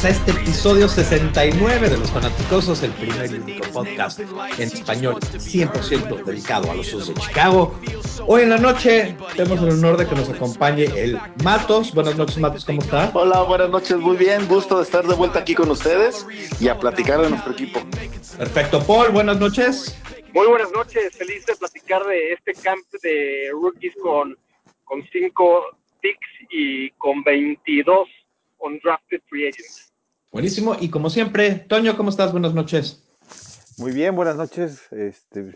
Bienvenidos, a este episodio 69 de Los Fanaticosos, el primer y único podcast en español 100% dedicado a los Osos de Chicago. Hoy en la noche tenemos el honor de que nos acompañe el Matos. Buenas noches, Matos, ¿cómo está? Hola, buenas noches, muy bien, gusto de estar de vuelta aquí con ustedes y a platicar de nuestro equipo. Perfecto, Paul, buenas noches. Muy buenas noches, feliz de platicar de este camp de rookies con, con cinco picks y con 22 undrafted free agents. Buenísimo, y como siempre, Toño, ¿cómo estás? Buenas noches. Muy bien, buenas noches. Este,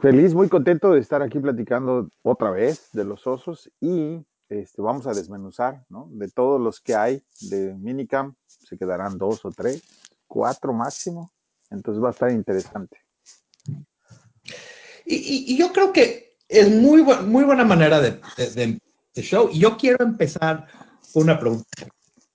feliz, muy contento de estar aquí platicando otra vez de los osos y este, vamos a desmenuzar, ¿no? De todos los que hay de minicamp, se quedarán dos o tres, cuatro máximo. Entonces va a estar interesante. Y, yo creo que es muy, muy buena manera de, de, show. Y yo quiero empezar con una pregunta.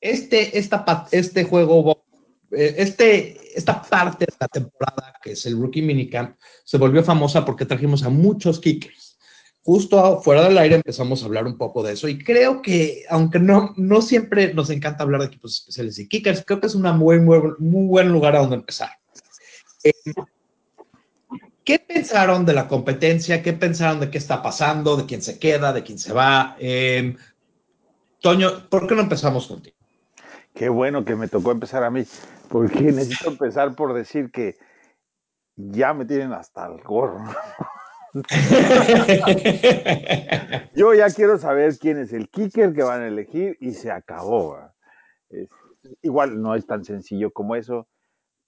Este, esta, este juego, eh, este, esta parte de la temporada, que es el Rookie Minicamp, se volvió famosa porque trajimos a muchos kickers. Justo fuera del aire empezamos a hablar un poco de eso y creo que, aunque no, no siempre nos encanta hablar de equipos especiales y kickers, creo que es un muy, muy, muy buen lugar a donde empezar. Eh, ¿Qué pensaron de la competencia? ¿Qué pensaron de qué está pasando? ¿De quién se queda? ¿De quién se va? Em, Toño, ¿por qué no empezamos contigo? Qué bueno que me tocó empezar a mí, porque necesito empezar por decir que ya me tienen hasta el gorro. Yo ya quiero saber quién es el kicker que van a elegir y se acabó. igual no es tan sencillo como eso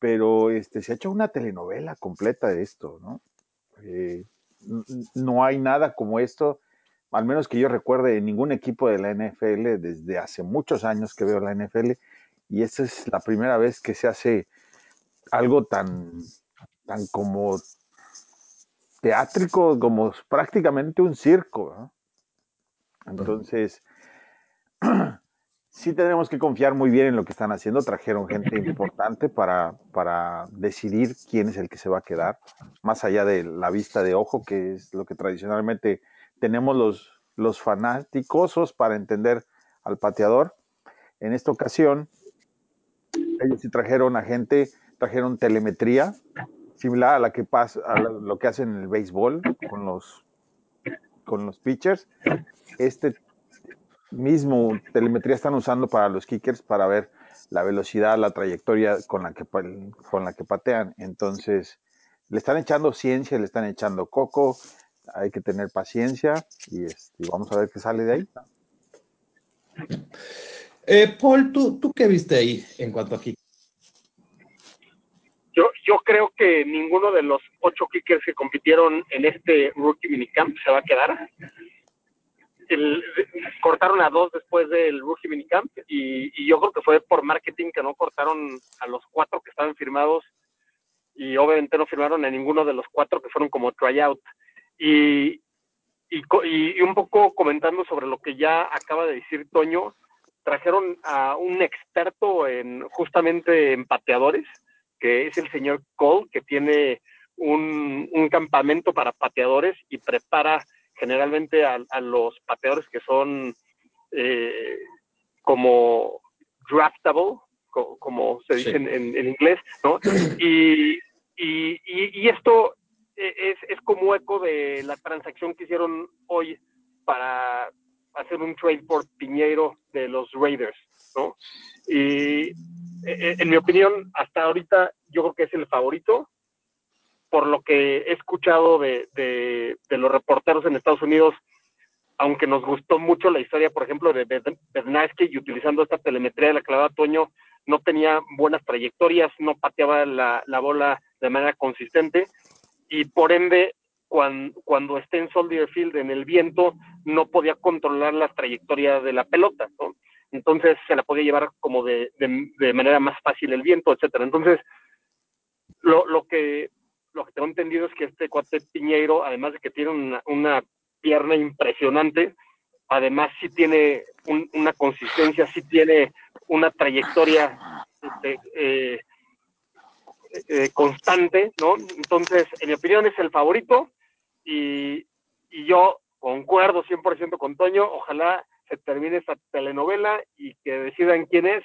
pero este, se ha hecho una telenovela completa de esto, ¿no? Eh, no hay nada como esto, al menos que yo recuerde, en ningún equipo de la NFL desde hace muchos años que veo la NFL, y esta es la primera vez que se hace algo tan, tan como teátrico, como prácticamente un circo. ¿no? Entonces, sí tenemos que confiar muy bien en lo que están haciendo. Trajeron gente importante para, para decidir quién es el que se va a quedar, más allá de la vista de ojo, que es lo que tradicionalmente tenemos los, los fanáticosos para entender al pateador. En esta ocasión, ellos trajeron a gente, trajeron telemetría, similar a la que pasa, a lo que hacen en el béisbol con los, con los pitchers. Este mismo telemetría están usando para los kickers para ver la velocidad, la trayectoria con la que, con la que patean. Entonces, le están echando ciencia, le están echando coco, hay que tener paciencia y, este, vamos a ver qué sale de ahí. Eh, Paul, ¿tú, ¿tú qué viste ahí en cuanto a kickers? Yo, yo creo que ninguno de los ocho kickers que compitieron en este Rookie Minicamp se va a quedar el, cortaron a dos después del Rookie Minicamp y, y yo creo que fue por marketing que no cortaron a los cuatro que estaban firmados y obviamente no firmaron a ninguno de los cuatro que fueron como tryout. Y, y, y, un poco comentando sobre lo que ya acaba de decir Toño, trajeron a un experto en justamente en pateadores, que es el señor Cole, que tiene un, un campamento para pateadores y prepara generalmente a, los pateadores que son eh, como draftable, como se dice en, inglés, ¿no? Y, y, esto e, es, como eco de la transacción que hicieron hoy para hacer un trade por Piñeiro de los Raiders, ¿no? Y e, e, en mi opinión, hasta ahorita yo creo que es el favorito por lo que he escuchado de, de, los reporteros en Estados Unidos, aunque nos gustó mucho la historia, por ejemplo, de Bernasky y utilizando esta telemetría de la clavada Toño, no tenía buenas trayectorias, no pateaba la, la bola de manera consistente y por ende cuando, cuando esté en Soldier Field en el viento no podía controlar la trayectoria de la pelota, Entonces se la podía llevar como de, de, manera más fácil el viento, etcétera. Entonces, lo, lo que lo que tengo entendido es que este cuate Piñeiro, además de que tiene una, pierna impresionante, además sí tiene una consistencia, sí tiene una trayectoria este, eh, eh, constante, ¿no? Entonces, en mi opinión es el favorito y, y yo concuerdo 100% con Toño, ojalá se termine esta telenovela y que decidan quién es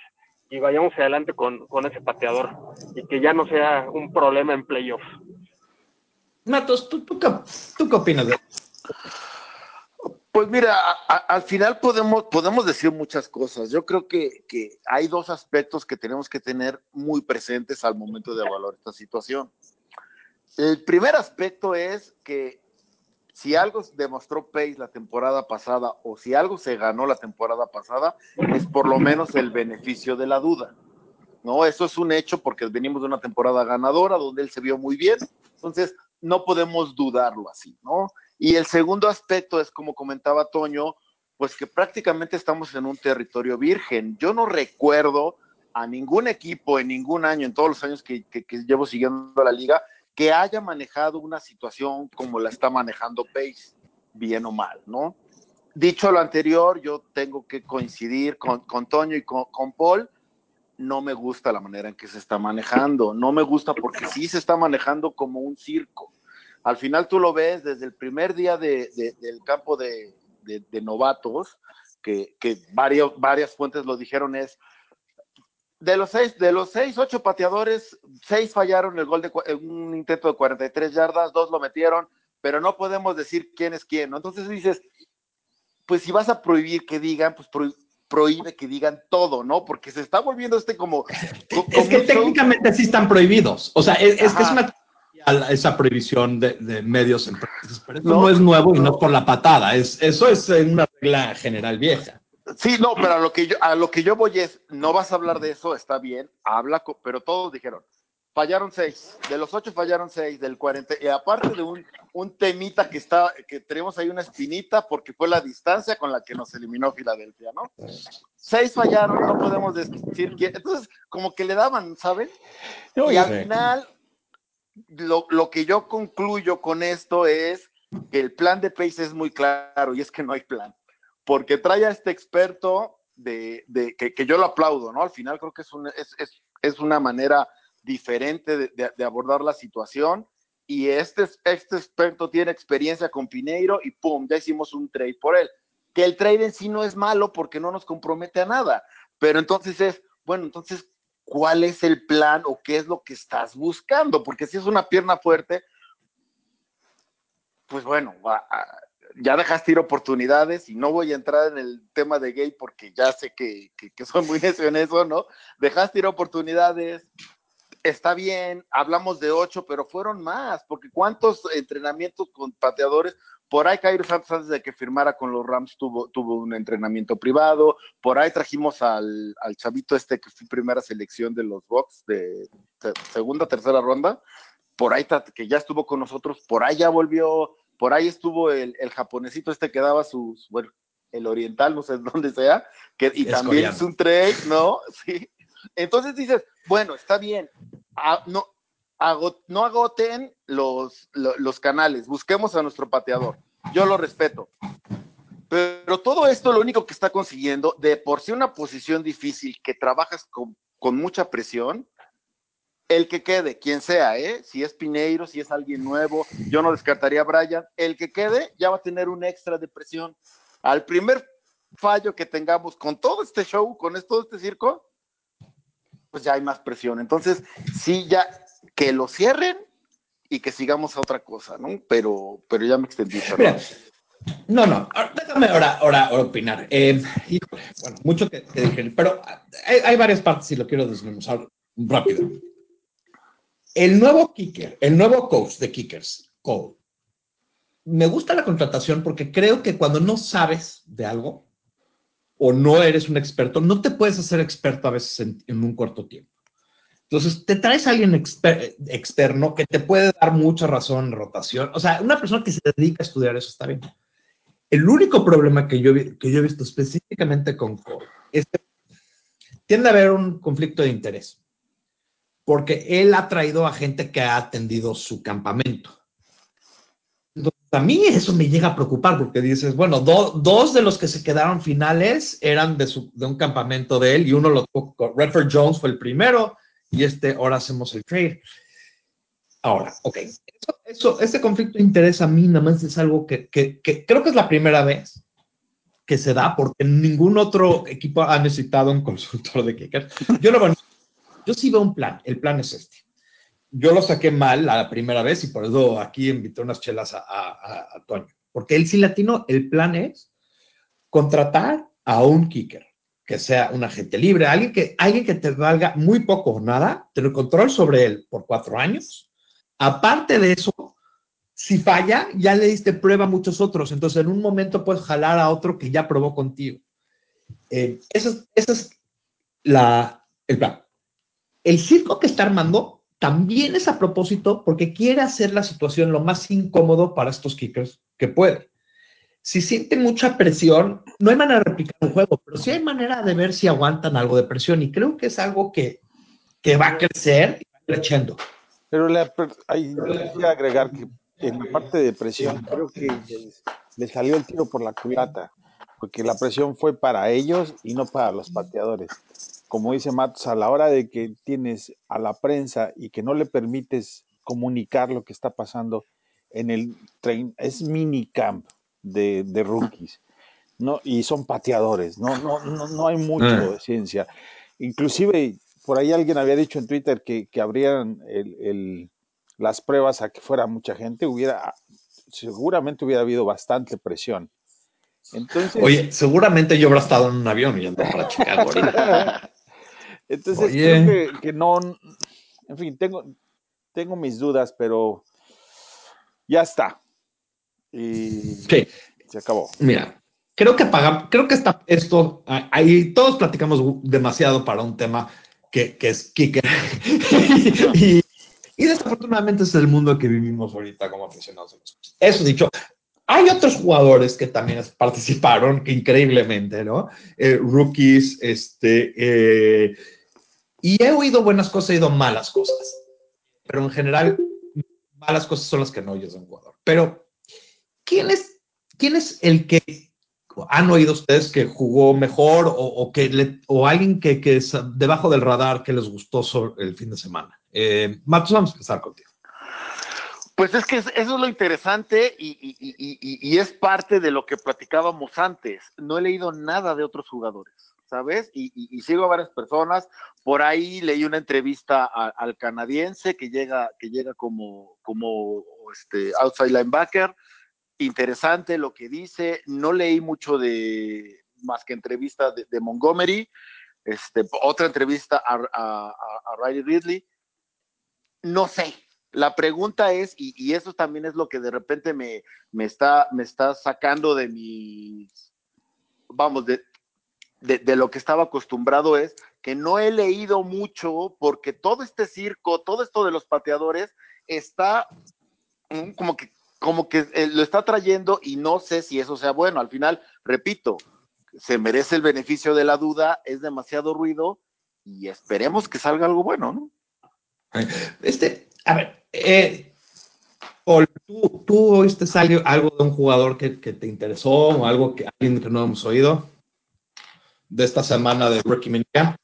y vayamos adelante con, con ese pateador y que ya no sea un problema en playoffs. Matos, ¿tú, tú, qué, tú qué opinas Pues mira, al final podemos, podemos decir muchas cosas. Yo creo que, que, hay dos aspectos que tenemos que tener muy presentes al momento de evaluar esta situación. El primer aspecto es que si algo demostró Pace la temporada pasada o si algo se ganó la temporada pasada, es por lo menos el beneficio de la duda. ¿no? Eso es un hecho porque venimos de una temporada ganadora donde él se vio muy bien. Entonces, no podemos dudarlo así, ¿no? Y el segundo aspecto es, como comentaba Toño, pues que prácticamente estamos en un territorio virgen. Yo no recuerdo a ningún equipo en ningún año, en todos los años que, llevo siguiendo la liga, que haya manejado una situación como la está manejando Pace, bien o mal, ¿no? Dicho lo anterior, yo tengo que coincidir con, con Toño y con, Paul. No me gusta la manera en que se está manejando. No me gusta porque sí se está manejando como un circo. Al final tú lo ves desde el primer día de, de, del campo de, de novatos, que, que varios, varias fuentes lo dijeron, es de los seis, de los seis, ocho pateadores, seis fallaron el gol de un intento de 43 yardas, dos lo metieron, pero no podemos decir quién es quién, ¿no? Entonces dices, pues si vas a prohibir que digan, pues pro, prohíbe que digan todo, ¿no? Porque se está volviendo este como... como es que técnicamente show. sí están prohibidos, o sea, es, es que es una esa prohibición de, de medios empresas, pero eso no, no, es nuevo y no es por la patada, es, eso es una regla general vieja. Sí, no, pero a lo que yo, a lo que yo voy es, no vas a hablar de eso, está bien, habla, pero todos dijeron, fallaron seis, de los ocho fallaron seis, del 40, y aparte de un, un temita que está, que tenemos ahí una espinita porque fue la distancia con la que nos eliminó Filadelfia, ¿no? Seis fallaron, no podemos decir quién, entonces como que le daban, ¿saben? Y al final, lo, lo que yo concluyo con esto es que el plan de Pace es muy claro y es que no hay plan porque trae a este experto de, de que, que, yo lo aplaudo, ¿no? Al final creo que es, un, es, es, es una manera diferente de, de, abordar la situación y este, este experto tiene experiencia con Pineiro y pum, ya hicimos un trade por él. Que el trade en sí no es malo porque no nos compromete a nada, pero entonces es, bueno, entonces, ¿cuál es el plan o qué es lo que estás buscando? Porque si es una pierna fuerte, pues bueno, va, ya dejaste ir oportunidades y no voy a entrar en el tema de gay porque ya sé que, que, que soy muy necio en eso, ¿no? Dejaste ir oportunidades, está bien, hablamos de ocho, pero fueron más, porque cuántos entrenamientos con pateadores, por ahí Cairo Santos antes de que firmara con los Rams tuvo, tuvo un entrenamiento privado, por ahí trajimos al, al chavito este que fue primera selección de los Bucks de, de segunda, tercera ronda, por ahí que ya estuvo con nosotros, por ahí ya volvió por ahí estuvo el, el japonesito este que daba sus, bueno, el oriental, no sé dónde sea, que, y es también coreano. es un trade, ¿no? Sí. Entonces dices, bueno, está bien, a, no, no agoten los, los, los canales, busquemos a nuestro pateador. Yo lo respeto. Pero todo esto lo único que está consiguiendo, de por sí una posición difícil que trabajas con, con mucha presión, el que quede, quien sea, ¿eh? si es Pineiro, si es alguien nuevo, yo no descartaría a Brian, el que quede ya va a tener un extra de presión. Al primer fallo que tengamos con todo este show, con todo este circo, pues ya hay más presión. Entonces, sí, ya que lo cierren y que sigamos a otra cosa, ¿no? Pero, pero ya me extendí. Mira, no, no, déjame ahora, ahora, ahora opinar. Eh, híjole, bueno, mucho que, que dije, pero hay, hay, varias partes y lo quiero desmenuzar rápido. El nuevo kicker, el nuevo coach de kickers, Cole, me gusta la contratación porque creo que cuando no sabes de algo o no eres un experto, no te puedes hacer experto a veces en, en un corto tiempo. Entonces, te traes a alguien exper externo que te puede dar mucha razón rotación. O sea, una persona que se dedica a estudiar eso está bien. El único problema que yo, que yo he visto específicamente con Cole es que tiende a haber un conflicto de interés porque él ha traído a gente que ha atendido su campamento. Entonces, a mí eso me llega a preocupar porque dices, bueno, do, dos de los que se quedaron finales eran de, su, de un campamento de él y uno lo tuvo, Redford Jones fue el primero y este, ahora hacemos el trade. Ahora, ok, eso, eso, este conflicto de interés a mí nada más es algo que, que, creo que es la primera vez que se da porque ningún otro equipo ha necesitado un consultor de kickers. Yo, lo, yo sí veo un plan. El plan es este. Yo lo saqué mal la primera vez y por eso aquí invité unas chelas a, a, a Toño. Porque él sí latino, el plan es contratar a un kicker que sea un agente libre, alguien que, alguien que te valga muy poco o nada, tener control sobre él por cuatro años. Aparte de eso, si falla, ya le diste prueba a muchos otros. Entonces, en un momento puedes jalar a otro que ya probó contigo. Eh, ese, es la, el plan. El circo que está armando también es a propósito porque quiere hacer la situación lo más incómodo para estos kickers que puede. Si sienten mucha presión, no hay manera de replicar un juego, pero sí hay manera de ver si aguantan algo de presión y creo que es algo que, que va a crecer y va creciendo. Pero le, hay, agregar que en la parte de presión creo que le salió el tiro por la culata, porque la presión fue para ellos y no para los pateadores. Como dice Matos, a la hora de que tienes a la prensa y que no le permites comunicar lo que está pasando en el tren, es minicamp de, de rookies. No, y son pateadores, no, no, no, no hay mucho ah. de ciencia. Inclusive, por ahí alguien había dicho en Twitter que, que abrieran el, el, las pruebas a que fuera mucha gente, hubiera, seguramente hubiera habido bastante presión. Entonces, Oye, seguramente yo habría estado en un avión yendo para Chicago. Entonces, creo que, que, no, en fin, tengo, tengo mis dudas, pero ya está. Y sí. se acabó. Mira, creo que paga, creo que está esto, ahí todos platicamos demasiado para un tema que, que es kicker. y, y desafortunadamente es el mundo que vivimos ahorita como aficionados. Eso dicho, hay otros jugadores que también participaron, que increíblemente, ¿no? Eh, rookies, este, eh, y he oído buenas cosas, he oído malas cosas, pero en general, malas cosas son las que no oyes de un jugador. Pero, ¿quién es, quién es el que han oído ustedes que jugó mejor o, que o alguien que, que, es debajo del radar que les gustó el fin de semana? Eh, Matos, vamos a empezar contigo. Pues es que eso es lo interesante y, es parte de lo que platicábamos antes. No he leído nada de otros jugadores, ¿sabes? Y, sigo a varias personas. Por ahí leí una entrevista al canadiense que llega, que llega como, como este, outside linebacker. Interesante lo que dice. No leí mucho de más que entrevista de, Montgomery. Este, otra entrevista a, Riley Ridley no sé. La pregunta es, y, y, eso también es lo que de repente me, me, está, me está sacando de mis, vamos, de, de, lo que estaba acostumbrado es que no he leído mucho porque todo este circo, todo esto de los pateadores está como que, como que eh, lo está trayendo y no sé si eso sea bueno. Al final, repito, se merece el beneficio de la duda, es demasiado ruido y esperemos que salga algo bueno, ¿no? Este, a ver, eh, ¿tú, ¿tú, oíste algo de un jugador que, que, te interesó o algo que alguien que no hemos oído de esta semana de Rookie Minicamp?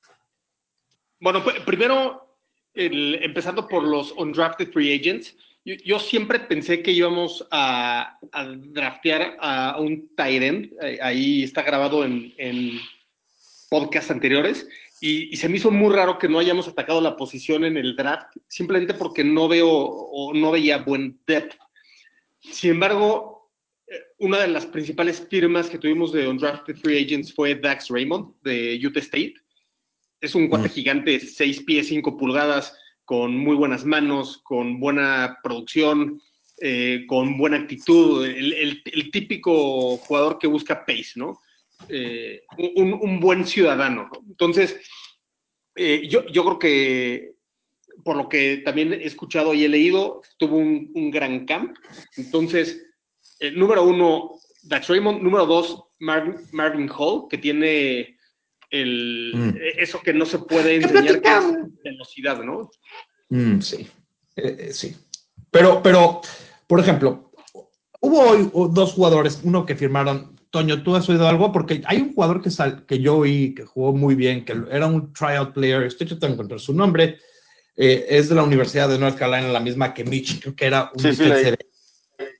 Bueno, pues, primero, el, empezando por los undrafted free agents, yo, yo siempre pensé que íbamos a, a draftear a un tight end, ahí está grabado en, en podcasts anteriores, y, y, se me hizo muy raro que no hayamos atacado la posición en el draft, simplemente porque no veo o no veía buen depth. Sin embargo, eh, una de las principales firmas que tuvimos de undrafted free agents fue Dax Raymond de Utah State. Es un cuate mm. gigante, 6 pies, 5 pulgadas, con muy buenas manos, con buena producción, eh, con buena actitud, el, típico jugador que busca pace, ¿no? eh, un, buen ciudadano. Entonces, eh, yo, yo, creo que, por lo que también he escuchado y he leído, tuvo un, gran camp. Entonces, número uno, Dax Raymond. Número dos, Marvin, Marvin Hall, que tiene el, mm. eso que no se puede enseñar, que es velocidad, ¿no? Mm, sí, eh, sí. Pero, pero, por ejemplo, hubo hoy dos jugadores, uno que firmaron Toño, ¿tú has oído algo? Porque hay un jugador que, sal, que yo oí que jugó muy bien, que era un tryout player, estoy tratando de encontrar su nombre, eh, es de la Universidad de North Carolina, la misma que Mitch, creo que era un sí, sí,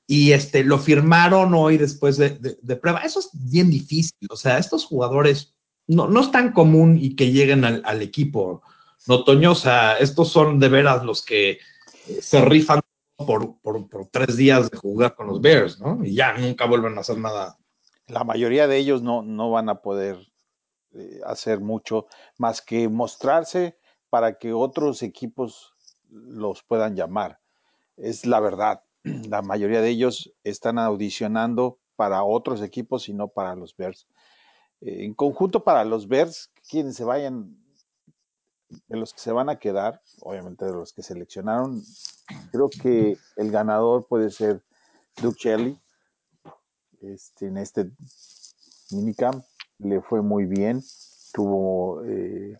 y este, lo firmaron hoy después de, de, prueba. Eso es bien difícil. O sea, estos jugadores no, no es tan común y que lleguen al, equipo. No, Toño, o sea, estos son de veras los que se rifan por, por, por, tres días de jugar con los Bears, ¿no? Y ya nunca vuelven a hacer nada. La mayoría de ellos no, no van a poder eh, hacer mucho más que mostrarse para que otros equipos los puedan llamar. Es la verdad. La mayoría de ellos están audicionando para otros equipos y no para los Bears. Eh, en conjunto para los Bears, quienes se vayan, de los que se van a quedar, obviamente de los que seleccionaron, creo que el ganador puede ser Duke Shelley. Este, en este minicamp le fue muy bien, tuvo eh,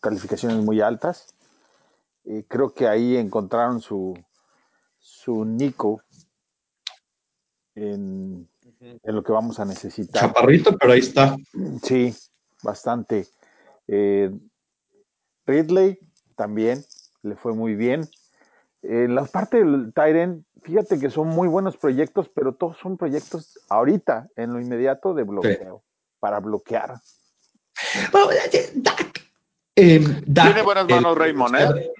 calificaciones muy altas. Eh, creo que ahí encontraron su, su Nico en, en, lo que vamos a necesitar. Chaparrito, pero ahí está. Sí, bastante. Eh, Ridley también le fue muy bien. En la parte del Tyren, fíjate que son muy buenos proyectos, pero todos son proyectos ahorita, en lo inmediato de bloqueo, sí. para bloquear. Eh, tiene buenas manos eh, Raymond, ¿eh?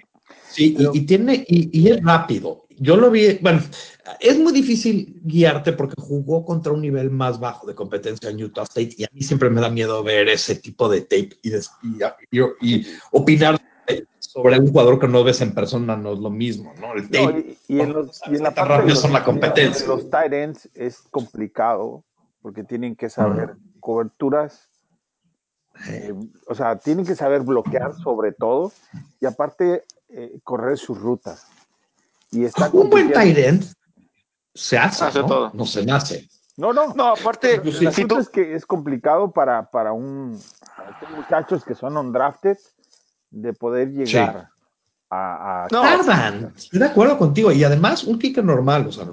Sí, y, y, tiene, y, y, es rápido. Yo lo vi, bueno, es muy difícil guiarte porque jugó contra un nivel más bajo de competencia en Utah State y a mí siempre me da miedo ver ese tipo de tape y, y, y opinar sobre un jugador que no ves en persona no es lo mismo, ¿no? El tape, no, y, en los, y en la parte de los, son la competencia. los tight ends es complicado porque tienen que saber coberturas eh, o sea, tienen que saber bloquear sobre todo y aparte eh, correr sus rutas. Y está un buen tight end se hace, hace ¿no? todo. No se nace. No, no. No, aparte, el si asunto tú... es que es complicado para, para un para muchachos que son undrafted de poder llegar sí. a, a, No, tardan. Estoy de acuerdo contigo. Y además, un kicker normal, o sea, no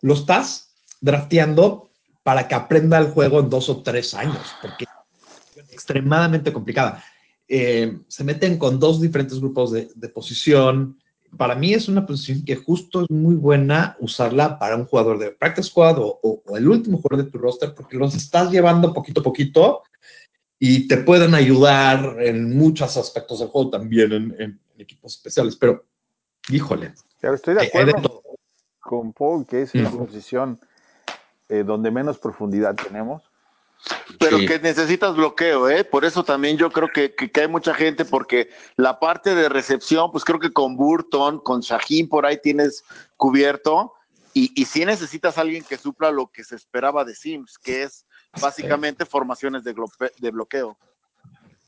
lo estás drafteando para que aprenda el juego en dos o tres años, porque es extremadamente complicada. Eh, se meten con dos diferentes grupos de, de, posición. Para mí es una posición que justo es muy buena usarla para un jugador de practice squad o, o, o el último jugador de tu roster, porque los estás llevando poquito a poquito y te pueden ayudar en muchos aspectos del juego también en, en, en equipos especiales. Pero, híjole. Pero estoy de acuerdo de con Paul, que es la posición eh, donde menos profundidad tenemos. Pero sí. que necesitas bloqueo, ¿eh? Por eso también yo creo que, que, que, hay mucha gente, porque la parte de recepción, pues creo que con Burton, con Shaheen por ahí tienes cubierto, y, y sí necesitas a alguien que supla lo que se esperaba de Sims, que es básicamente sí. formaciones de, de, bloqueo.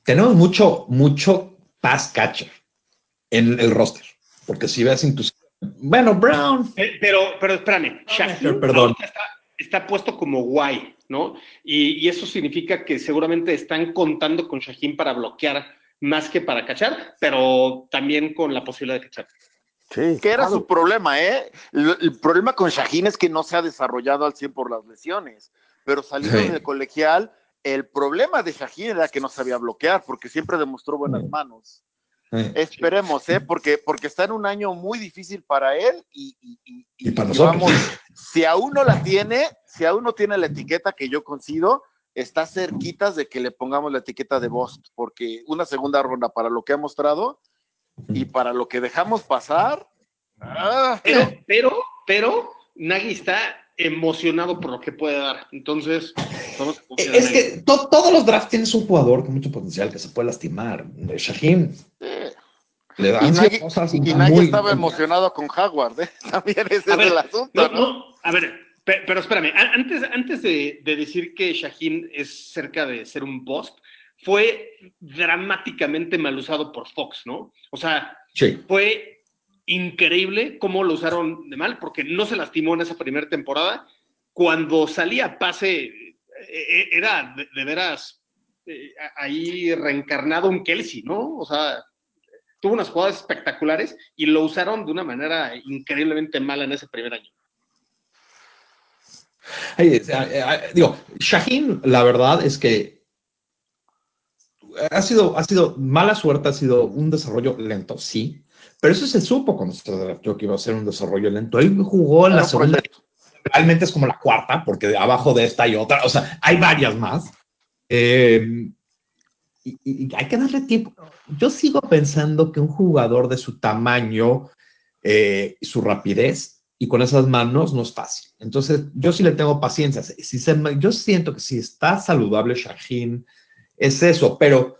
Tenemos mucho, mucho pass catcher en el roster, porque si ves inclusive, bueno, Brown. Pero, pero espérame, Shaheen perdón. Está, está puesto como guay, ¿no? Y, y, eso significa que seguramente están contando con Shaheen para bloquear más que para cachar, pero también con la posibilidad de cachar. Sí, que era claro. su problema, ¿eh? El, el, problema con Shaheen es que no se ha desarrollado al 100 por las lesiones, pero saliendo sí. del colegial, el problema de Shaheen era que no sabía bloquear, porque siempre demostró buenas manos. Sí. Esperemos, ¿eh? Porque, porque está en un año muy difícil para él y, y, y, y para nosotros. Vamos, si aún no la tiene, si aún no tiene la etiqueta que yo coincido, está cerquitas de que le pongamos la etiqueta de Bost, porque una segunda ronda para lo que ha mostrado y para lo que dejamos pasar. ¡ah! Pero, pero, pero, Nagy está emocionado por lo que puede dar. Entonces, vamos a es que to todos los drafts tienen un jugador con mucho potencial que se puede lastimar. Shaheen. Eh. Le dan y Nagy, cosas y Nagy muy, estaba muy... emocionado con Howard, ¿eh? También ese a es ver, el asunto, no, ¿no? no a ver, pero espérame, antes, antes de, de, decir que Shaheen es cerca de ser un bust, fue dramáticamente mal usado por Fox, ¿no? O sea, sí. fue increíble cómo lo usaron de mal, porque no se lastimó en esa primera temporada. Cuando salía pase, e, e, era de, de veras eh, ahí reencarnado un Kelsey, ¿no? O sea, tuvo unas jugadas espectaculares y lo usaron de una manera increíblemente mala en ese primer año. Hey, digo, Shaheen, la verdad es que ha sido, ha sido mala suerte, ha sido un desarrollo lento, sí, Pero eso se supo cuando se drafteó que iba a ser un desarrollo lento. Él jugó en la segunda, realmente es como la cuarta, porque abajo de esta hay otra, o sea, hay varias más. Eh, y, hay que darle tiempo. Yo sigo pensando que un jugador de su tamaño, eh, su rapidez y con esas manos no es fácil. Entonces, yo sí le tengo paciencia. Yo siento que si está saludable Shaheen, es eso, pero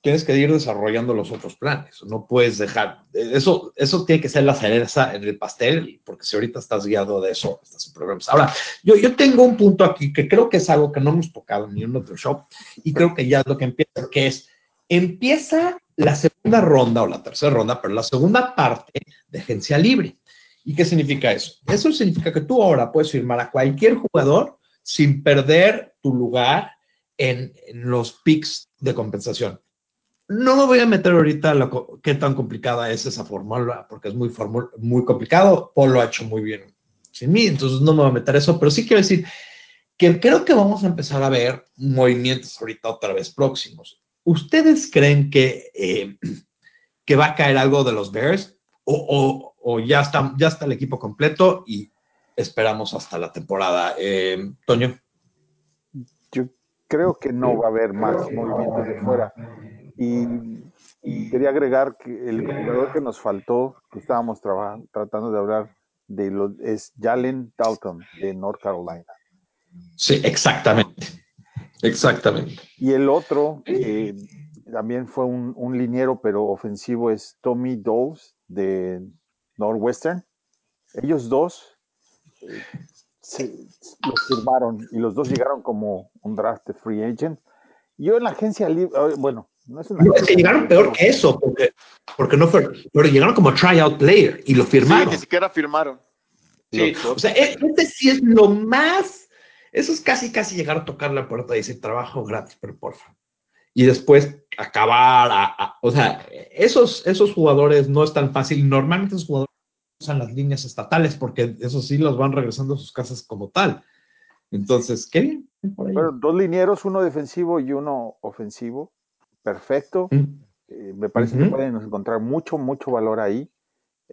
tienes que ir desarrollando los otros planes. No puedes dejar, eso, eso tiene que ser la cereza en el pastel, porque si ahorita estás guiado de eso, estás en problemas. Ahora, yo, yo tengo un punto aquí que creo que es algo que no hemos tocado ni en otro show, y creo que ya es lo que empieza, que es, empieza la segunda ronda o la tercera ronda, pero la segunda parte de agencia libre. ¿Y qué significa eso? Eso significa que tú ahora puedes firmar a cualquier jugador sin perder tu lugar en, en los picks de compensación. No me voy a meter ahorita en lo, qué tan complicada es esa fórmula, porque es muy, muy complicado. Paul lo ha hecho muy bien sin mí, entonces no me voy a meter eso, pero sí quiero decir que creo que vamos a empezar a ver movimientos ahorita otra vez próximos. ¿Ustedes creen que, eh, que va a caer algo de los Bears o, o, o, ya, está, ya está el equipo completo y esperamos hasta la temporada? Eh, Toño. Yo creo que no va a haber más movimientos de fuera. Y, y, quería agregar que el jugador que nos faltó, que estábamos tratando de hablar de lo, es Jalen Dalton de North Carolina. Sí, exactamente. Exactamente. Y el otro, que también fue un, un liniero, pero ofensivo, es Tommy Dawes de Northwestern. Ellos dos eh, se, los firmaron y los dos llegaron como un draft de free agent. Yo en la agencia libre, bueno, no es, una no, es que llegaron peor que eso, porque, porque no fue, pero llegaron como tryout player y lo firmaron. Sí, ni siquiera firmaron. Sí, o sea, este sí es lo más, eso es casi, casi llegar a tocar la puerta y decir trabajo gratis, pero porfa. Y después acabar, a, a, o sea, esos, esos jugadores no es tan fácil. Normalmente esos jugadores usan las líneas estatales porque eso sí los van regresando a sus casas como tal. Entonces, qué bien. Bueno, dos linieros, uno defensivo y uno ofensivo perfecto. Eh, me parece uh -huh. que pueden encontrar mucho, mucho valor ahí.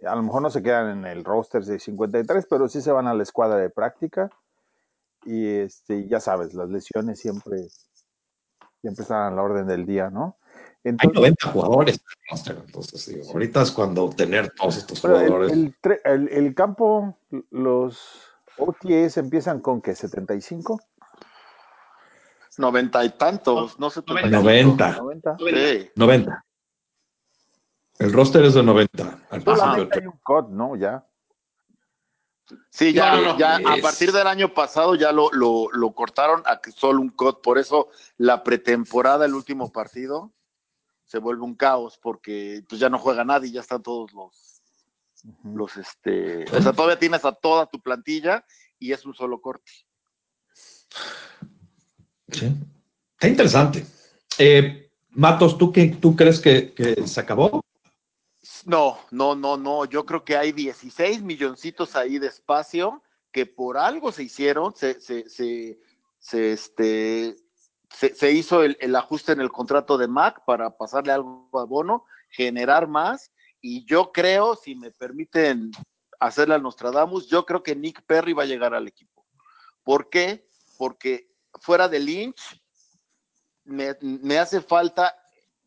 A lo mejor no se quedan en el roster de 53, pero sí se van a la escuadra de práctica. Y este, ya sabes, las lesiones siempre, siempre están a la orden del día, ¿no? Entonces, Hay 90 jugadores entonces sí. ahorita es cuando tener todos estos jugadores. El, el, el, el, campo, los OTS empiezan con que 75. Noventa y tantos, no sé. 90. 90. Sí. 90. El roster es de 90. Al Solamente hay un cut, ¿no? Ya. Sí, ya, no, no, ya es... a partir del año pasado ya lo, lo, lo, cortaron a que solo un cut. Por eso la pretemporada, el último partido, se vuelve un caos porque pues ya no juega nadie, ya están todos los, uh -huh. los este, o sea, todavía tienes a toda tu plantilla y es un solo corte. Sí. Interesante. Eh, Matos, ¿tú, qué, ¿tú crees que, se acabó? No, no, no, no. Yo creo que hay 16 milloncitos ahí de espacio que por algo se hicieron, se, se, se, este, se, hizo el, el, ajuste en el contrato de Mac para pasarle algo a Bono, generar más, y yo creo, si me permiten hacerle al Nostradamus, yo creo que Nick Perry va a llegar al equipo. ¿Por qué? Porque fuera de Lynch, me, hace falta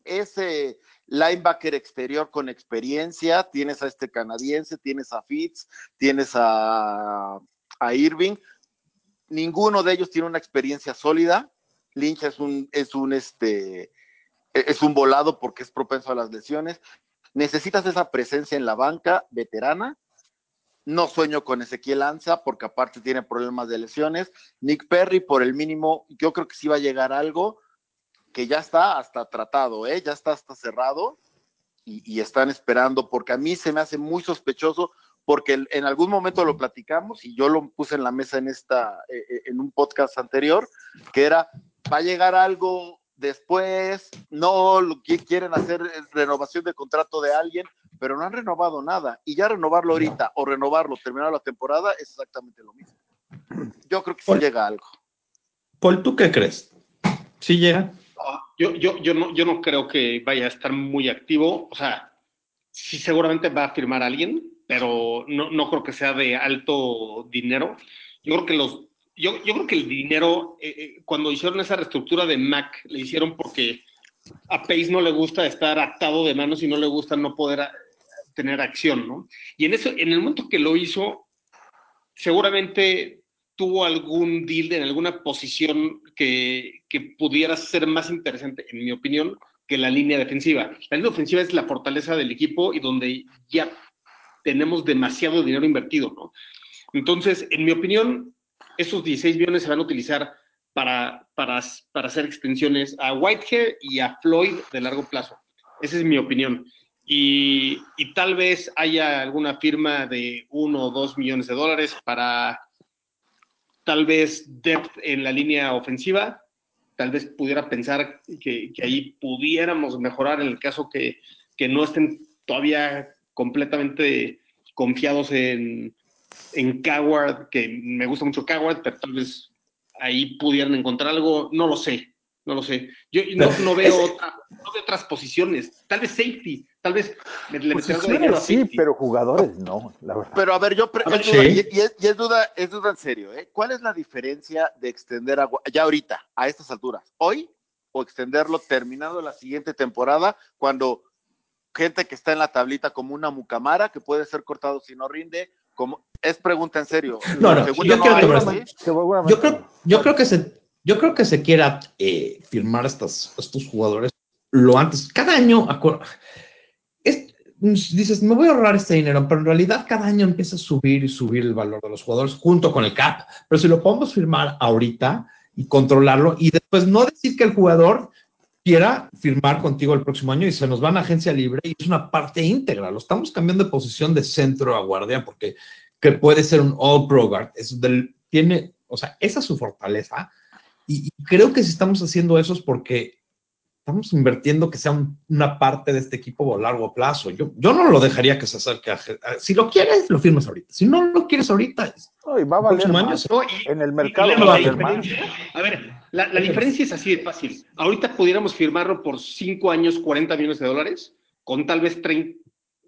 ese linebacker exterior con experiencia, tienes a este canadiense, tienes a Fitz, tienes a, a Irving, ninguno de ellos tiene una experiencia sólida, Lynch es un, es un, este, es un volado porque es propenso a las lesiones. Necesitas esa presencia en la banca veterana. No sueño con Ezequiel Anza porque aparte tiene problemas de lesiones. Nick Perry por el mínimo, yo creo que sí va a llegar algo que ya está hasta tratado, ¿eh? ya está hasta cerrado y, y están esperando porque a mí se me hace muy sospechoso porque en algún momento lo platicamos y yo lo puse en la mesa en esta eh, en un podcast anterior que era va a llegar algo después, no lo quieren hacer renovación de contrato de alguien, pero no han renovado nada. Y ya renovarlo ahorita o renovarlo, terminar la temporada, es exactamente lo mismo. Yo creo que sí Paul, llega algo. Paul, ¿tú qué crees? ¿Sí llega? Oh, yo, yo, yo, no, yo no creo que vaya a estar muy activo. O sea, sí seguramente va a firmar a alguien, pero no, no creo que sea de alto dinero. Yo creo que los yo, yo creo que el dinero, eh, eh, cuando hicieron esa reestructura de Mac, le hicieron porque a Pace no le gusta estar atado de manos y no le gusta no poder tener acción, ¿no? Y en, eso, en el momento que lo hizo, seguramente tuvo algún deal en alguna posición que, que pudiera ser más interesante, en mi opinión, que la línea defensiva. La línea ofensiva es la fortaleza del equipo y donde ya tenemos demasiado dinero invertido, ¿no? Entonces, en mi opinión, esos 16 millones se van a utilizar para, para, para hacer extensiones a Whitehair y a Floyd de largo plazo. Esa es mi opinión. Y, y, tal vez haya alguna firma de uno o dos millones de dólares para tal vez depth en la línea ofensiva. Tal vez pudiera pensar que, que ahí pudiéramos mejorar en el caso que, que no estén todavía completamente confiados en, en Coward, que me gusta mucho Coward, pero tal vez ahí pudieran encontrar algo, no lo sé, no lo sé. Yo no, no veo, otra, no veo otras posiciones, tal vez safety, tal vez me, le pues sí, sí, pero jugadores no, la verdad. Pero a ver, yo, a ver, sí. y, y, es, y, es, duda, es duda en serio, ¿eh? ¿Cuál es la diferencia de extender a, ya ahorita, a estas alturas, hoy, o extenderlo terminando la siguiente temporada, cuando gente que está en la tablita como una mucamara, que puede ser cortado si no rinde, como, es pregunta en serio. No, no, yo, no quiero hay, yo, creo, yo creo que se, yo creo que se quiera eh, firmar estos, estos jugadores lo antes. Cada año, es, dices, me voy a ahorrar este dinero, pero en realidad cada año empieza a subir y subir el valor de los jugadores junto con el cap. Pero si lo podemos firmar ahorita y controlarlo y después no decir que el jugador quiera firmar contigo el próximo año y se nos va a una agencia libre y es una parte íntegra. Lo estamos cambiando de posición de centro a guardia porque que puede ser un all pro guard. Es del, tiene, o sea, esa es su fortaleza. Y, y, creo que si estamos haciendo eso es porque estamos invirtiendo que sea un, una parte de este equipo a largo plazo. Yo, yo no lo dejaría que se acerque a, a, Si lo quieres, lo firmas ahorita. Si no lo quieres ahorita, no, y va a valer más. Año, no, en el mercado va a valer más. A ver, la, la, diferencia es así de fácil. Ahorita pudiéramos firmarlo por 5 años, 40 millones de dólares, con tal vez 30,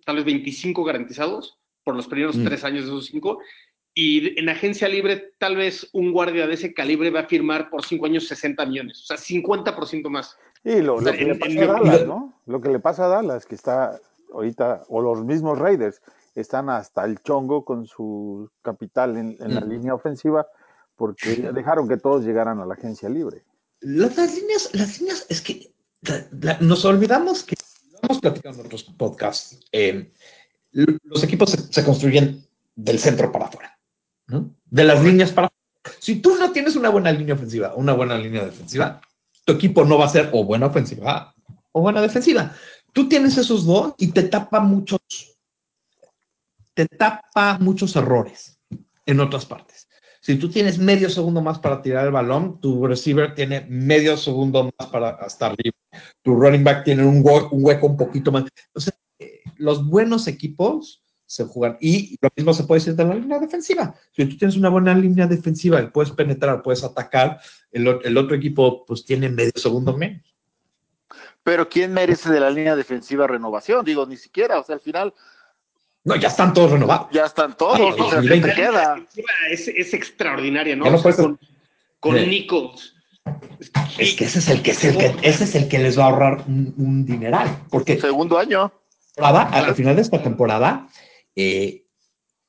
tal vez 25 garantizados por los primeros mm. 3 años de esos 5. Y en agencia libre, tal vez un guardia de ese calibre va a firmar por 5 años 60 millones, o sea, 50% más. Y lo, lo, que le pasa a Dallas, ¿no? Lo que le pasa a Dallas, que está ahorita, o los mismos Raiders, están hasta el chongo con su capital en, en la mm. línea ofensiva porque dejaron que todos llegaran a la agencia libre. Las, las líneas, las líneas, es que la, la, nos olvidamos que, hemos platicado en otros podcasts, eh, los equipos se, se, construyen del centro para afuera, ¿no? de las líneas para afuera. Si tú no tienes una buena línea ofensiva, una buena línea defensiva, tu equipo no va a ser o buena ofensiva o buena defensiva. Tú tienes esos dos y te tapa muchos, te tapa muchos errores en otras partes. Si tú tienes medio segundo más para tirar el balón, tu receiver tiene medio segundo más para estar libre. Tu running back tiene un, hue un hueco un poquito más. O sea, eh, los buenos equipos se juegan. Y lo mismo se puede decir de la línea defensiva. Si tú tienes una buena línea defensiva y puedes penetrar, puedes atacar, el, el otro equipo pues tiene medio segundo menos. Pero ¿quién merece de la línea defensiva renovación? Digo, ni siquiera, o sea, al final no, ya están todos renovados. Ya están todos. Ay, o sea, te queda? Es, es, extraordinaria, ¿no? no o sea, con, con. Nichols. Es que ese es el que es el que ese es el que les va a ahorrar un, un dineral. Porque segundo año. Al final de esta temporada, eh,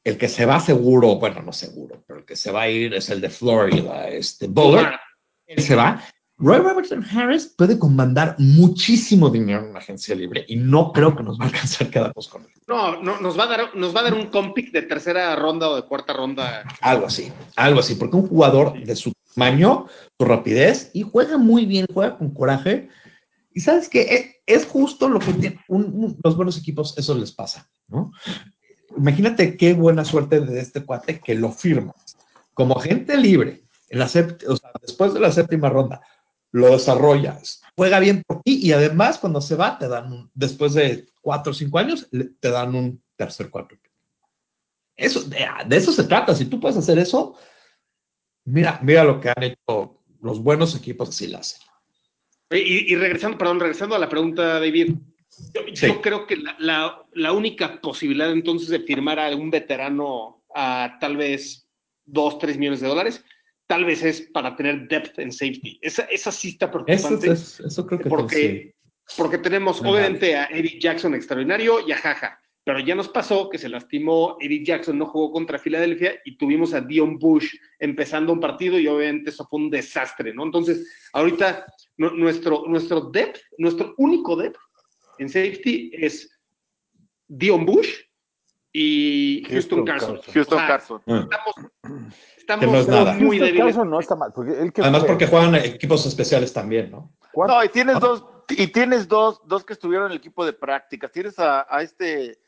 el que se va seguro, bueno, no seguro, pero el que se va a ir es el de Florida, este Bowler. Él se va Roy Robertson Harris puede comandar muchísimo dinero en una agencia libre y no creo que nos va a alcanzar quedarnos con él. No, no nos, va a dar, nos va a dar un compic de tercera ronda o de cuarta ronda. Algo así, algo así, porque un jugador de su tamaño, su rapidez y juega muy bien, juega con coraje. Y sabes que es, es, justo lo que tienen un, un, los buenos equipos, eso les pasa, ¿no? Imagínate qué buena suerte de este cuate que lo firmas como agente libre en la sea, después de la séptima ronda lo desarrollas, juega bien por ti y además cuando se va te dan, un, después de cuatro o cinco años, te dan un tercer cuatro. Eso, de, de, eso se trata. Si tú puedes hacer eso, mira, mira lo que han hecho los buenos equipos, así lo hacen. Y, y regresando, perdón, regresando a la pregunta, David, Yo, Sí. yo creo que la, la- la única posibilidad entonces de firmar a un veterano a tal vez 2, 3 millones de dólares, tal vez es para tener depth en safety. Esa, esa sí está Eso, preocupante. es- eso creo que porque, porque tenemos Muy obviamente a Eric Jackson extraordinario y a Jaja, pero ya nos pasó que se lastimó Eric Jackson, no jugó contra Filadelfia y tuvimos a Dion Bush empezando un partido y obviamente eso fue un desastre, ¿no? Entonces, ahorita nu- nuestro, nuestro depth, nuestro único depth en safety es Dion Bush y Houston, Houston Carson. Carson. Houston O sea, Carson. sí. Estamos, estamos Que no es nada. muy Houston débiles. Carson no está mal, porque él que Además fue porque juegan equipos especiales también, ¿no? No, y tienes dos, y tienes dos, dos que estuvieron en el equipo de prácticas. Tienes a, a este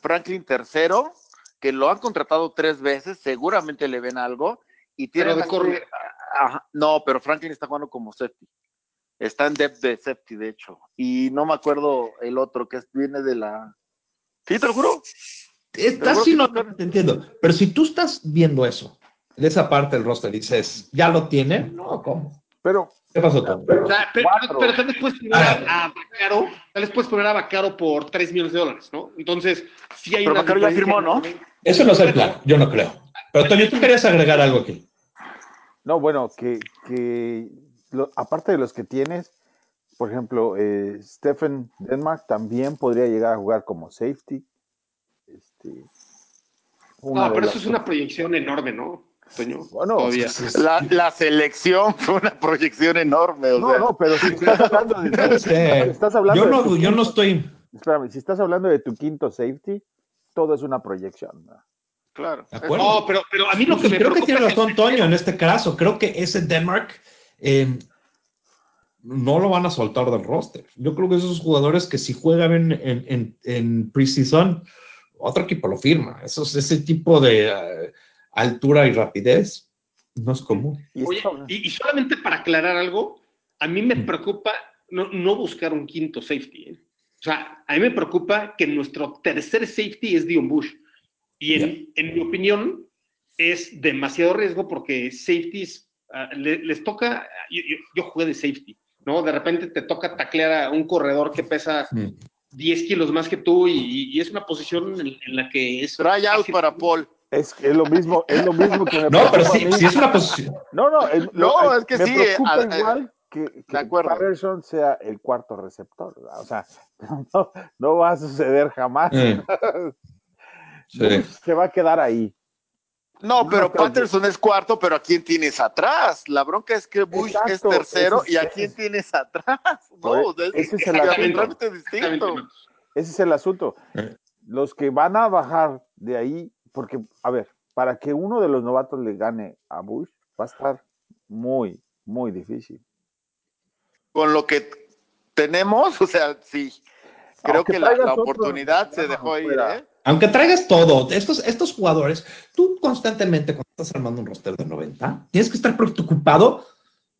Franklin tercero, que lo han contratado tres veces, seguramente le ven algo. Y Pero tienen de a corner. ajá, no, pero Franklin está jugando como safety. Está en depth de safety, de hecho. Y no me acuerdo el otro, que viene de la. Sí, te lo juro. Estás que no, te entiendo. Pero si tú estás viendo eso, de esa parte del roster, dices, ¿ya lo tiene? No, ¿cómo? pero ¿Qué pasó, Tom? O sea, pero, tal vez puedes poner a, a Vaccaro, tal vez puedes poner a Vaccaro por 3 millones de dólares, ¿no? Entonces, sí hay Pero una Vaccaro ya firmó, ¿no? Eso no es el plan, yo no creo. Pero Toño, tú querías agregar algo aquí. no, bueno, que, que lo- aparte de los que tienes, por ejemplo, eh, Stephen Denmark también podría llegar a jugar como safety. Este, No, pero las- eso es una proyección enorme, ¿no? Toño, Bueno, todavía. La, la selección fue una proyección enorme. O No, sea, no, pero si estás hablando de, estás hablando Yo no, yo no estoy. espérame, si estás hablando de tu quinto safety, todo es una proyección. ¿no? claro. De acuerdo. No, pero, pero a mí lo que Y me creo que tiene es razón Toño en este caso. Creo que ese Denmark eh, no lo van a soltar del roster. Yo creo que esos jugadores que si juegan en, en, en, en preseason, otro equipo lo firma. Esos, ese tipo de eh, altura y rapidez no es común. Y Oye, estás hablando- y, y solamente para aclarar algo, a mí me preocupa no, no buscar un quinto safety. ¿eh? O sea, a mí me preocupa que nuestro tercer safety es Dion Bush. Y en, en mi opinión, es demasiado riesgo porque safeties ah, le- les toca. Yo, yo- yo jugué de safety, ¿no? De repente te toca taclear a un corredor que pesa Mm. 10 kilos más que tú y, y es una posición en, en la que es. Try out para Paul. Es, es lo mismo, es lo mismo que me No, pero sí, es una posición. No, no, es, No, lo- es que me sí, preocupa a- igual que, que de acuerdo. Patterson sea el cuarto receptor. ¿verdad? O sea, no, no va a suceder jamás. Mm. Sí. Se va a quedar ahí. No, pero Patterson es cuarto, pero ¿a quién tienes atrás? La bronca es que Bush es tercero es- y ¿a quién es- tienes atrás? No, es, ese es es el asunto. distinto. Ese es el asunto. Los que van a bajar de ahí, porque, a ver, para que uno de los novatos le gane a Bush, va a estar muy, muy difícil. Con lo que tenemos, o sea, sí. Creo Aunque que la, otro oportunidad se dejó ir, fuera. ¿eh? Aunque traigas todo, estos, estos jugadores, tú constantemente cuando estás armando un roster de 90, tienes que estar preocupado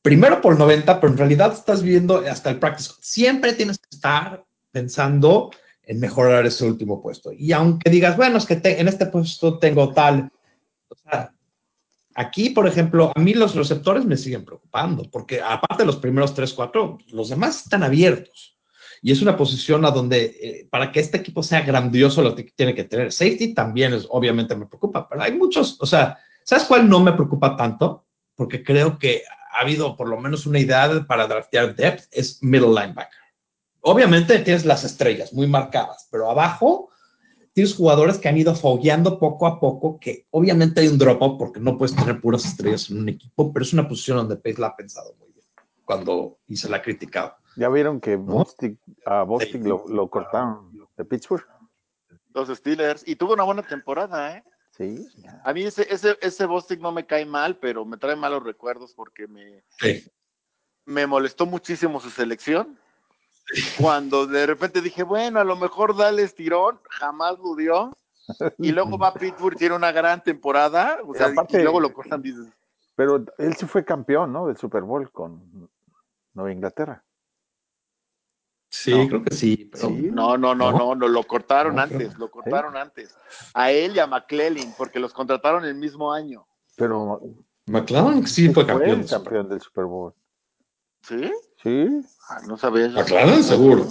primero por 90, pero en realidad estás viendo hasta el practice. Siempre tienes que estar pensando en mejorar ese último puesto. Y aunque digas, bueno, es que en este puesto tengo tal, o aquí, por ejemplo, a mí los receptores me siguen preocupando, porque aparte de los primeros 3, 4, los demás están abiertos. Y es una posición a donde, eh, para que este equipo sea grandioso, lo que tiene que tener. Safety también es, obviamente me preocupa, pero hay muchos, o sea, ¿sabes cuál no me preocupa tanto? Porque creo que ha habido por lo menos una idea para draftear depth, es middle linebacker. Obviamente tienes las estrellas muy marcadas, pero abajo tienes jugadores que han ido fogueando poco a poco, que obviamente hay un drop-off porque no puedes tener puras estrellas en un equipo, pero es una posición donde Pace la ha pensado muy bien cuando y se la ha criticado. Ya vieron que ¿No? Bostic, a Bostic lo, lo cortaron de Pittsburgh. Los Steelers. Y tuvo una buena temporada, ¿eh? Sí. A mí ese, ese, ese Bostic no me cae mal, pero me trae malos recuerdos porque me, Sí. me molestó muchísimo su selección. Cuando de repente dije, bueno, a lo mejor dale estirón, jamás lo dio. Y luego va a Pittsburgh, tiene una gran temporada. O sea, aparte- y luego lo cortan, dices, Pero él sí fue campeón, ¿no? Del Super Bowl con Nueva Inglaterra. Sí, No. creo que sí. Pero Sí. no, no, no, ¿No? no, lo cortaron No, creo- antes, lo cortaron antes. A él y a McClellan, porque los contrataron el mismo año. Pero McLaren sí fue campeón. el campeón del Super Bowl. ¿Sí? Sí. Ah, no sabía yo. McLaren seguro.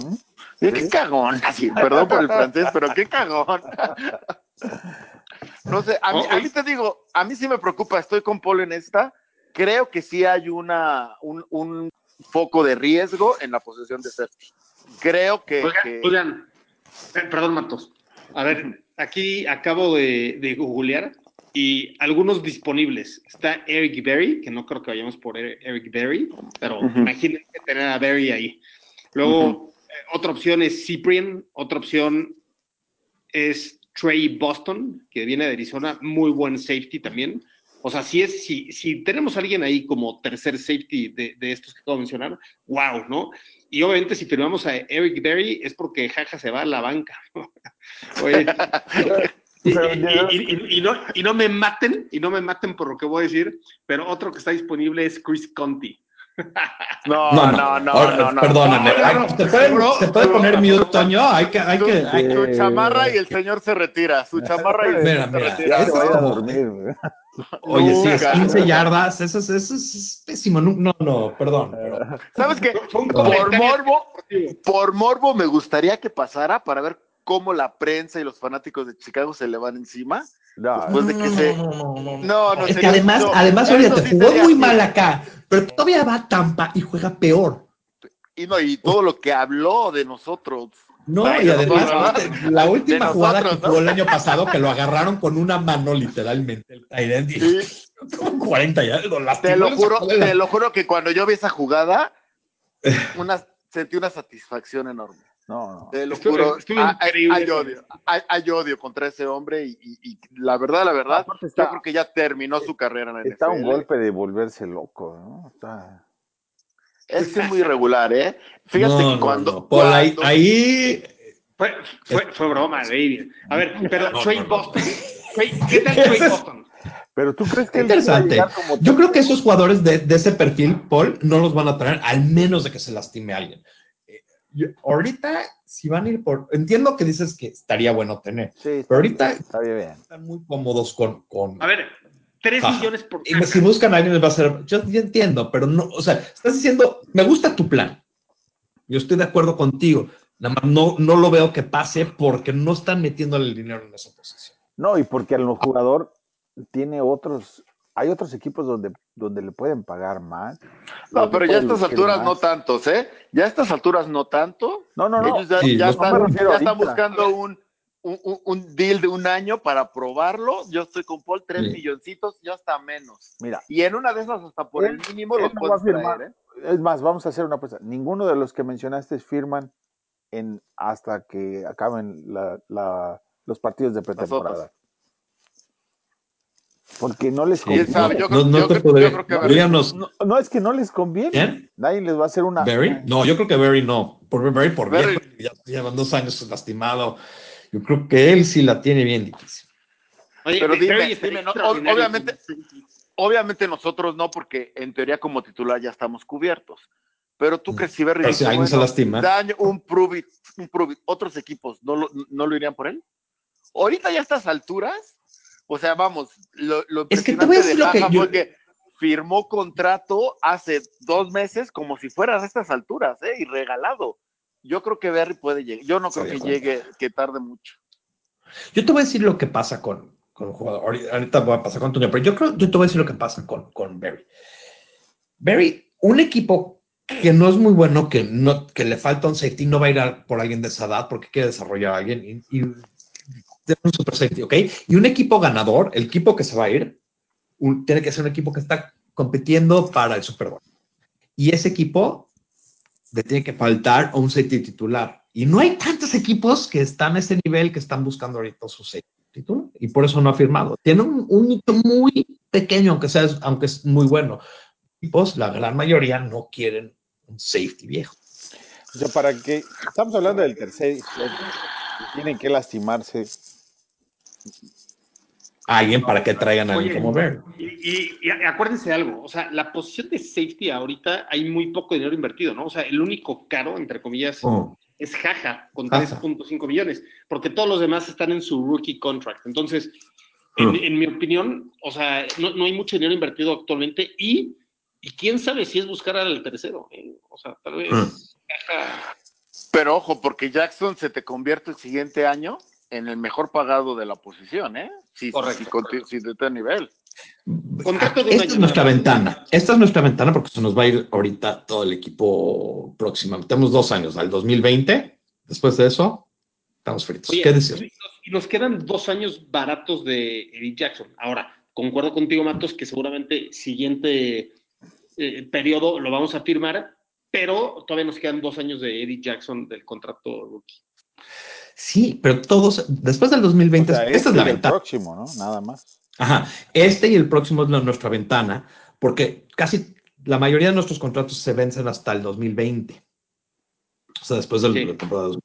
Qué cagón, así, perdón por el francés, pero qué cagón. No sé, a mí, a mí te digo, a mí sí me preocupa, estoy con Paul en esta. Creo que sí hay una, un, un foco de riesgo en la posesión de safety. Creo que. Oigan, que- oigan, eh, perdón, Matos. A ver, aquí acabo de, de googlear y algunos disponibles. Está Eric Berry, que no creo que vayamos por Er- Eric Berry, pero Ujú. imagínense tener a Berry ahí. Luego, eh, otra opción es Cyprian, otra opción es Trey Boston, que viene de Arizona, muy buen safety también. O sea, si, es, si, si tenemos a alguien ahí como tercer safety de, de estos que acabo de mencionar, wow, ¿no? Y obviamente si firmamos a Eric Berry es porque Jaja se va a la banca. Oye, y, y- y- y no, y no me maten, y no me maten por lo que voy a decir, pero otro que está disponible es Chris Conti. No, no, no, no, no, no. Perdóname. No, no, Ay, no. ¿Se puede, Bro, se puede bro, poner bro, mute, Toño? Hay que, hay Su, que, hay- su chamarra y el señor se retira. Su chamarra y el Mira, señor se retira. Se. Oye, sí, es Nunca. 15 yardas, eso es, eso es pésimo. No, no, perdón. pero- ¿Sabes qué? Por morbo, por morbo me gustaría que pasara para ver cómo la prensa y los fanáticos de Chicago se le van encima. No, Después de que se... no, no, no, No, no, Es que además, no, además, ahorita sí jugó sería muy mal acá, pero todavía va a Tampa y juega peor. Y, no, y todo lo que habló de nosotros. No, Ay, y de además, la última jugada nosotros, que ¿no? jugó el año pasado, que lo agarraron con una mano, literalmente, el Tyrant, y Sí, con 40 ya, lo te lo juro, te lo juro que cuando yo vi esa jugada, una, sentí una satisfacción enorme. no, no. Te lo juro. estuvo hay, odio, hay, hay odio contra ese hombre y, y- y la verdad, la verdad, está- yo creo que ya terminó su carrera en la Está un golpe de volverse loco, ¿no? Está... Es que es muy irregular, ¿eh? Fíjate No, que no, cuando... no. Paul, ahí, cuando- ahí Fue, fue, fue broma, David. A ver, pero No, Trey. Boston. ¿Qué tal Trey Boston? Pero tú crees que Interesante. como Yo creo que esos jugadores de, de ese perfil, Paul, no los van a traer al menos de que se lastime a alguien. Eh, yo- ahorita, si van a ir por. Entiendo que dices que estaría bueno tener, Sí, pero ahorita está bien. están muy cómodos con. con A ver, 3 Ajá. millones por y si buscan a alguien, les va a ser. Yo, yo entiendo, pero no. O sea, estás diciendo, me gusta tu plan. Yo estoy de acuerdo contigo. Nada más no, no lo veo que pase porque no están metiéndole el dinero en esa posición. No, y porque el jugador tiene otros, hay otros equipos donde, donde le pueden pagar más. No, pero ya a estas alturas más. no tantos, ¿eh? Ya a estas alturas no tanto. No, no, no. Ellos ya, Sí, ya no están, ya están buscando un, un, un- un deal de un año para probarlo. Yo estoy con Paul, tres Sí. milloncitos, ya hasta menos. Mira, Y en una de esas hasta por Él- el mínimo va a firmar. traer, ¿eh? es más, vamos a hacer una apuesta. Ninguno de los que mencionaste firman en hasta que acaben la- la- los partidos de pretemporada. Porque no les Sí, ¿Quién conviene. sabe? Yo no, creo- no yo te creo- podría- yo creo que- díganos, No, no, es que no les conviene. ¿quién? Nadie les va a hacer una. ¿Berry? No, yo creo que Berry no. Por Berry, por Berry. ya llevan dos años lastimado. Yo creo que él sí la tiene bien difícil. Oye, Pero dime, dime, ¿no? Obviamente- Obviamente nosotros no, porque en teoría como titular ya estamos cubiertos. Pero tú Mm. crees si Berry Pero dice, si se bueno, lastima. daño, un prove it, un prove it, otros equipos no lo, no lo irían por él. Ahorita ya a estas alturas, o sea, vamos, lo, lo Es que te voy a impresionante decir de lo que yo- fue que firmó contrato hace dos meses como si fuera a estas alturas, ¿eh? Y regalado. Yo creo que Berry puede llegar. Yo no creo que llegue, que tarde mucho. Yo te voy a decir lo que pasa con, con un jugador. Ahorita- voy a pasar con Antonio, pero yo creo, yo te voy a decir lo que pasa con, con Berry. Berry, un equipo que no es muy bueno, que, no, que le falta un safety, no va a ir a- por alguien de esa edad porque quiere desarrollar a alguien y, y un super safety, ¿ok? Y un equipo ganador, el equipo que se va a ir, un- tiene que ser un equipo que está compitiendo para el Super Bowl. Y ese equipo le tiene que faltar un safety titular. Y no hay tantos equipos que están a ese nivel que están buscando ahorita su safety titular. Y por eso no ha firmado. Tiene un, un muy pequeño, aunque, sea, aunque es muy bueno. Equipos, la gran mayoría no quieren un safety viejo. O sea, para que. Estamos hablando del tercer. Tienen que lastimarse. Alguien para que traigan a alguien como Berry. Y, y- y acuérdense de algo, o sea, la posición de safety ahorita hay muy poco dinero invertido, ¿no? O sea, el único caro, entre comillas, Oh. es Jaja, con Jaja. 3.5 millones, porque todos los demás están en su rookie contract. Entonces, en, Mm. en mi opinión, o sea, no, no hay mucho dinero invertido actualmente y, y quién sabe si es buscar al tercero. ¿eh? O sea, tal vez Mm. Jaja Pero ojo, porque Jackson se te convierte el siguiente año en el mejor pagado de la posición, ¿eh? Si, Correcto. si, está a nivel. Contrato de un Esta año es nuestra nada ventana. Esta es nuestra ventana porque se nos va a ir ahorita todo el equipo próximo. Tenemos dos años, al 2020. Después de eso, estamos fritos. Oye, ¿Qué decir? y nos- y nos quedan dos años baratos de Eddie Jackson. Ahora, concuerdo contigo, Matos, que seguramente siguiente eh, periodo lo vamos a firmar, pero todavía nos quedan dos años de Eddie Jackson del contrato rookie. Sí, pero todos, después del O 2020, sea, esta este es la y el ventana. próximo, ¿no? Nada más. Ajá, este y el próximo es la- nuestra ventana, porque casi la mayoría de nuestros contratos se vencen hasta el 2020. O sea, después de Sí. la temporada. 2020.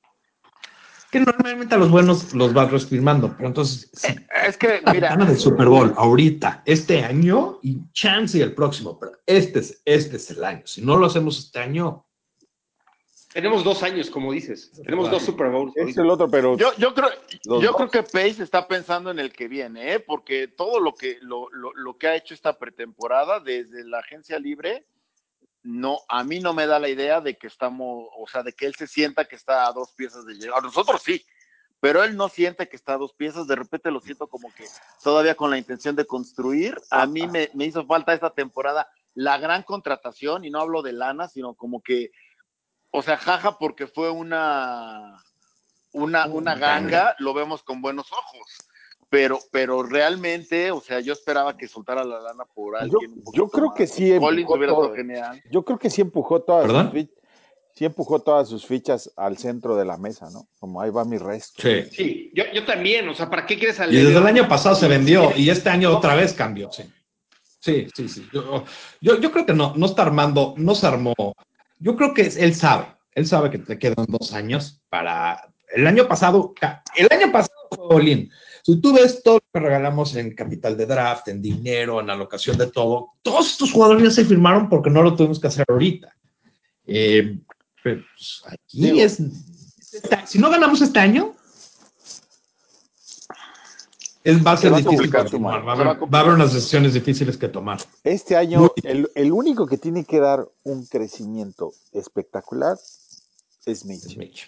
Que normalmente a los buenos los vas firmando, pero entonces, sí, Es que, la mira, ventana del Super Bowl ahorita, este año y chance y el próximo, pero este es, este es el año. Si no lo hacemos este año, Tenemos dos años, como dices. Tenemos dos Super Bowls. Es el otro, pero yo, yo creo, yo dos. creo que Pace está pensando en el que viene, ¿eh? Porque todo lo que, lo, lo, lo que ha hecho esta pretemporada desde la agencia libre, no, a mí no me da la idea de que estamos, o sea, de que él se sienta que está a dos piezas de llegar. A nosotros sí, pero él no siente que está a dos piezas, de repente lo siento como que todavía con la intención de construir. A mí me, me hizo falta esta temporada la gran contratación, y no hablo de lana, sino como que, o sea, jaja, porque fue una, una, una ganga, lo vemos con buenos ojos. Pero, pero realmente, o sea, yo esperaba que soltara la lana por alguien. un yo poquito creo más. que sí empujó todo. genial. yo creo que sí empujó todas ¿Perdón? sus fichas, sí empujó todas sus fichas al centro de la mesa, ¿no? Como ahí va mi resto. sí. Sí, yo, yo también. O sea, ¿para qué quieres al Y desde el año pasado se vendió y este año otra vez cambió. Sí, sí, sí. sí. Yo, yo, yo creo que no, no está armando, no se armó. Yo creo que él sabe, él sabe que te quedan dos años para. El año pasado, el año pasado fue Olin. Si tú ves todo lo que regalamos en capital de draft, en dinero, en alocación de todo, todos estos jugadores ya se firmaron porque no lo tuvimos que hacer ahorita. Eh, pero, pues, aquí Digo- es. este- si no ganamos este año, es, va a Se ser va a difícil complicar, continuar. Va a, se va a haber, va a haber unas decisiones difíciles que tomar. Este año, el, el único que tiene que dar un crecimiento espectacular es Es Mitch. Mitch.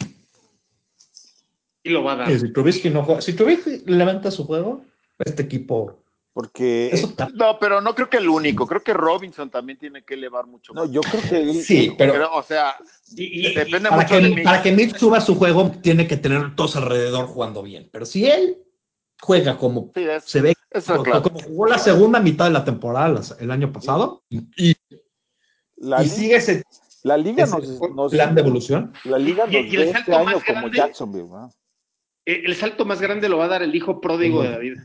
Y lo va a dar. Si Trubisky no juega, si Trubisky levanta su juego, este equipo. Porque No, pero no creo que el único. Creo que Robinson también tiene que elevar mucho no, yo creo que él- Sí, pero Pero, o sea, Y, y- depende para mucho de que, mí. para que Mitch suba su juego, tiene que tener todos alrededor jugando bien. Pero si él juega como Sí, es- se ve, como, claro. como jugó la segunda mitad de la temporada el año pasado, y, la, y sigue ese, la liga ese nos, nos- plan de evolución. la liga Y- el ve este salto año más como grande- Jacksonville, ¿no? eh, el salto más grande lo va a dar el hijo pródigo de David.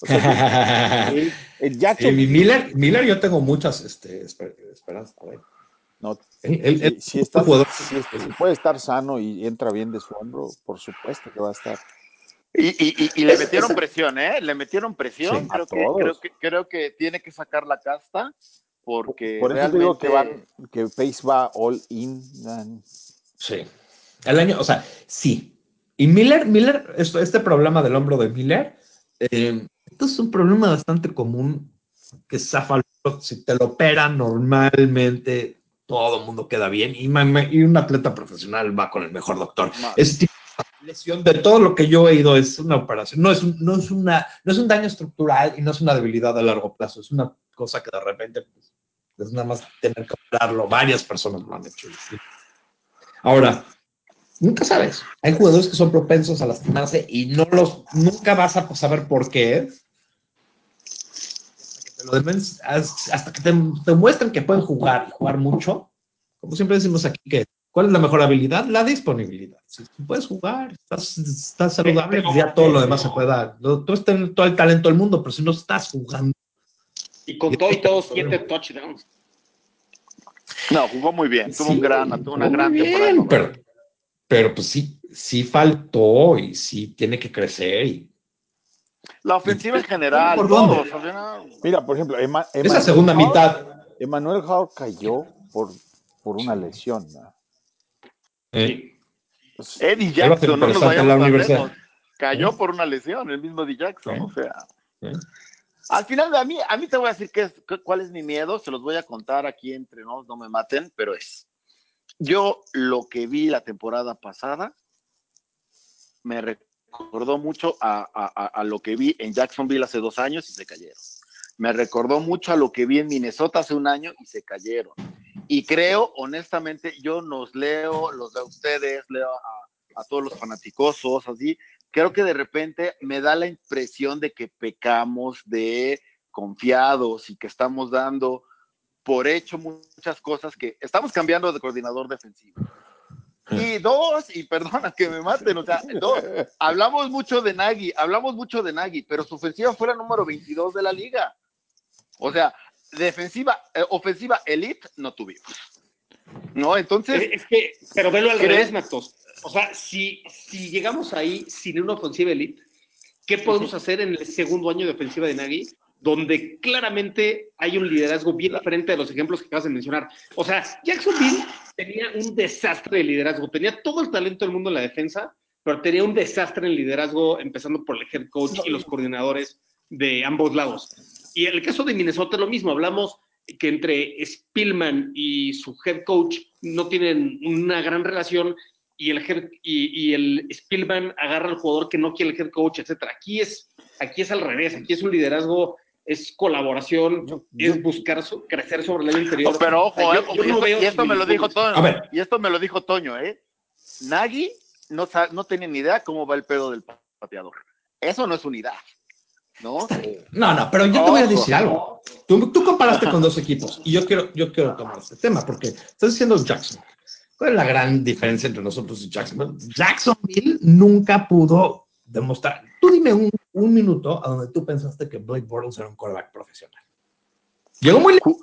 O sea, el, el Jacksonville, Miller, Miller, yo tengo muchas este, esper- esperanzas. no, está- si está- si puede estar sano y entra bien de su hombro, por supuesto que va a estar. Y, y- y- y le metieron presión, ¿eh? Le metieron presión. Sí, creo, a que, todos. creo, que, creo que tiene que sacar la casta porque Por eso digo que van, que Pace va all in. man. Sí. El año, o sea, sí. Y Miller, Miller, esto, este problema del hombro de Miller, eh, esto es un problema bastante común que zafa si te lo operan normalmente, todo el mundo queda bien y, un atleta profesional va con el mejor doctor. Lesión de todo lo que yo he oído es una operación, no es, un, no, es una, no es un daño estructural y no es una debilidad a largo plazo, es una cosa que de repente pues, es nada más tener que operarlo, varias personas lo han hecho. Ahora, nunca sabes. Hay jugadores que son propensos a lastimarse y no los, nunca vas a saber por qué. Hasta que te, te muestren que pueden jugar y jugar mucho. Como siempre decimos aquí que, ¿cuál es la mejor habilidad? La disponibilidad. Si puedes jugar, estás, estás saludable, ya todo lo demás se puede dar. Tú tienes todo el talento del mundo, pero si no estás jugando, Y con todo y todo, siete touchdowns. No, jugó muy bien. Tuvo un gran, tuvo una gran bien, temporada. Pero, pero pues sí, sí faltó y sí tiene que crecer. Y La ofensiva en general, ¿Por dónde? todos, o sea, no- Mira, por ejemplo, Emma- esa Emmanuel segunda Hall- mitad. Emmanuel Hall cayó por, por una lesión. ¿no? Eh, Pues, Eddie Jackson, no nos vayamos la. Cayó ¿Eh? por una lesión, el mismo Eddie Jackson, ¿Eh? o sea. ¿eh? Al final, a mí, a mí te voy a decir qué es, qué- cuál es mi miedo, se los voy a contar aquí entre nos, no me maten, pero es. yo lo que vi la temporada pasada me recordó mucho a, a, a, lo que vi en Jacksonville hace dos años y se cayeron. Me recordó mucho a lo que vi en Minnesota hace un año y se cayeron. Y creo, honestamente, yo nos leo, los de ustedes, leo a, a todos los fanaticosos, así, creo que de repente me da la impresión de que pecamos de confiados y que estamos dando por hecho muchas cosas que estamos cambiando de coordinador defensivo. Y dos, y perdona que me maten, o sea, dos, hablamos mucho de Nagy, hablamos mucho de Nagy, pero su ofensiva fue la número 22 de la liga. O sea, defensiva, eh, ofensiva elite no tuvimos. No, entonces. Es que, pero velo al revés, Matos. O sea, si, si llegamos ahí sin una ofensiva elite, ¿qué podemos hacer en el segundo año de ofensiva de Nagy? Donde claramente hay un liderazgo bien diferente de los ejemplos que acabas de mencionar. O sea, Jacksonville tenía un desastre de liderazgo, tenía todo el talento del mundo en la defensa, pero tenía un desastre en liderazgo, empezando por el head coach y los coordinadores de ambos lados. Y en el caso de Minnesota es lo mismo, hablamos que entre Spillman y su head coach no tienen una gran relación y el, head, y, y, el Spillman agarra al jugador que no quiere el head coach, etcétera. Aquí es, aquí es al revés, aquí es un liderazgo, es colaboración, yo, es yo, buscar so, crecer sobre el interior. No, pero ojo, o sea, yo, yo no y, esto, me lo dijo Toño, y esto me lo dijo Toño, ¿eh? Nagy no, no tenía ni idea cómo va el pedo del pateador. Eso no es unidad. ¿No? no, no, pero yo te voy a decir algo. Tú, tú comparaste con dos equipos y yo quiero, yo quiero tomar este tema porque estás diciendo Jackson. ¿Cuál es la gran diferencia entre nosotros y Jacksonville? Jacksonville nunca pudo demostrar. Tú dime un, un minuto a donde tú pensaste que Blake Bortles era un quarterback profesional. Llegó muy lejos.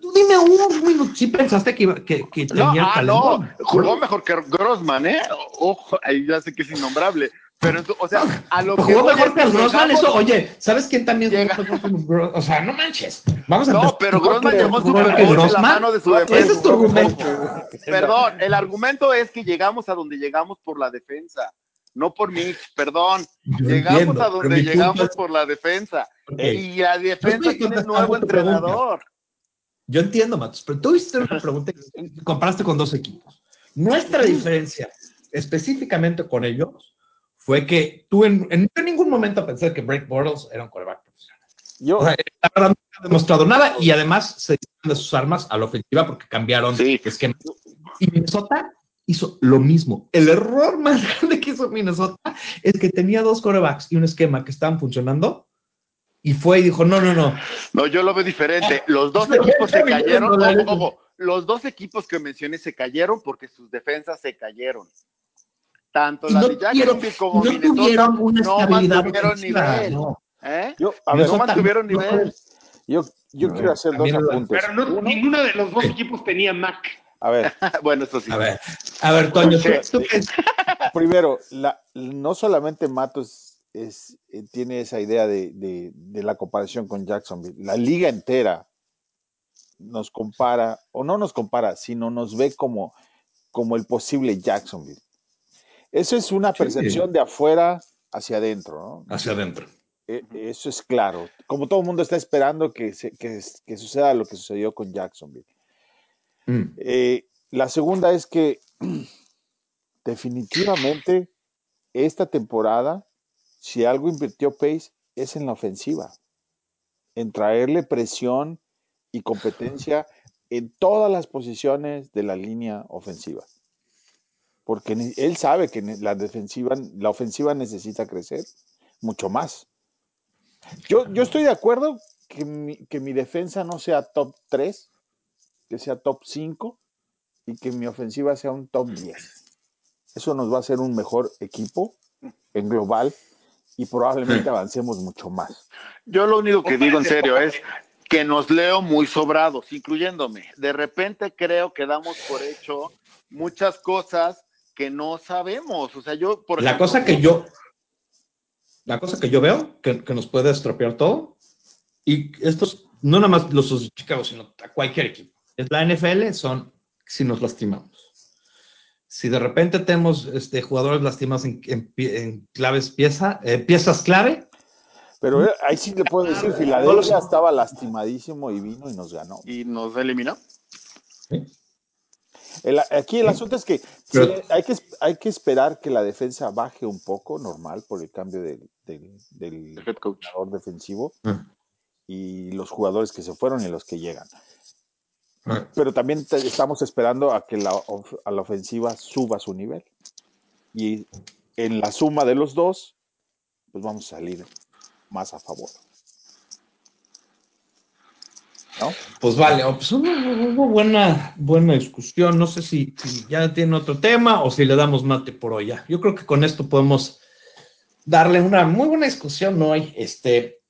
Tú dime un minuto. Sí pensaste que, iba, que, que tenía ah, no, jugó mejor que Grossman, ¿eh? Ojo, ahí ya sé que es innombrable. Pero, o sea, a lo que. Jugó mejor que Grossman, eso, oye, ¿sabes quién también llega? jugó O sea, no manches. Vamos a No, pero Grossman llegó Super Bowl la mano de su defensa. Ese es tu argumento. Perdón, el argumento es que llegamos a donde llegamos por la defensa. No por Mitch, perdón. Yo llegamos entiendo, a donde llegamos es... por la defensa. Okay. Y la defensa tiene nuevo entrenador. Pregunta. Yo entiendo, Matos, pero tú hiciste una pregunta y comparaste con dos equipos. Nuestra diferencia, específicamente con ellos, fue que tú en, en, en ningún momento pensé que Break Bortles era un quarterback profesional. Yo, o sea, la verdad, no ha demostrado nada y además se dieron de sus armas a la ofensiva porque cambiaron sí. esquema. Y Minnesota hizo lo mismo. El error más grande que hizo Minnesota es que tenía dos quarterbacks y un esquema que estaban funcionando y fue y dijo, no, no, no. No, yo lo veo diferente. Los dos equipos se cayeron. Ojo, ojo, los dos equipos que mencioné se cayeron porque sus defensas se cayeron. Tanto la no de Jacksonville como no Minnesota tuvieron una no mantuvieron nivel. No. ¿Eh? Yo, a ver, no mantuvieron nivel. Yo, yo quiero hacer dos apuntes. Pero ninguno de los dos equipos tenía Mac. A ver. bueno, eso sí. A ver, a ver, Toño, ¿tú, tú Primero, la, no solamente Matos es, eh, tiene esa idea de, de, de, la comparación con Jacksonville, la liga entera nos compara, o no nos compara, sino nos ve como, como el posible Jacksonville. Eso es una percepción sí. de afuera hacia adentro, ¿no? Hacia adentro. Eso es claro. Como todo el mundo está esperando que, se, que, que suceda lo que sucedió con Jacksonville. Mm. Eh, la segunda es que definitivamente esta temporada, si algo invirtió Pace, es en la ofensiva, en traerle presión y competencia en todas las posiciones de la línea ofensiva. Porque él sabe que la defensiva, la ofensiva necesita crecer mucho más. Yo, yo estoy de acuerdo que mi, que mi defensa no sea top 3, que sea top 5 y que mi ofensiva sea un top 10. Eso nos va a hacer un mejor equipo en global y probablemente avancemos mucho más. Yo lo único que digo en serio es que nos leo muy sobrados, incluyéndome. De repente creo que damos por hecho muchas cosas que no sabemos. O sea, yo, por La ejemplo, cosa que yo, la cosa que yo veo que, que nos puede estropear todo, y estos, no nada más los de Chicago, sino a cualquier equipo. La NFL son si nos lastimamos. Si de repente tenemos este, jugadores lastimados en, en, en claves pieza, eh, piezas clave. Pero ahí sí le puedo decir, Filadelfia estaba lastimadísimo y vino y nos ganó. ¿Y nos eliminó? ¿Sí? El- aquí el asunto es que, sí, hay que hay que esperar que la defensa baje un poco, normal, por el cambio del, del, del El head coach. defensivo Ah, y los jugadores que se fueron y los que llegan. Pero también te- estamos esperando a que la, of- a la ofensiva suba su nivel. Y en la suma de los dos, pues vamos a salir más a favor. ¿No? Pues vale, oh, pues hubo, hubo buena, buena discusión. No sé si, si ya tiene otro tema o si le damos mate por hoy ya. Yo creo que con esto podemos darle una muy buena discusión hoy. Este,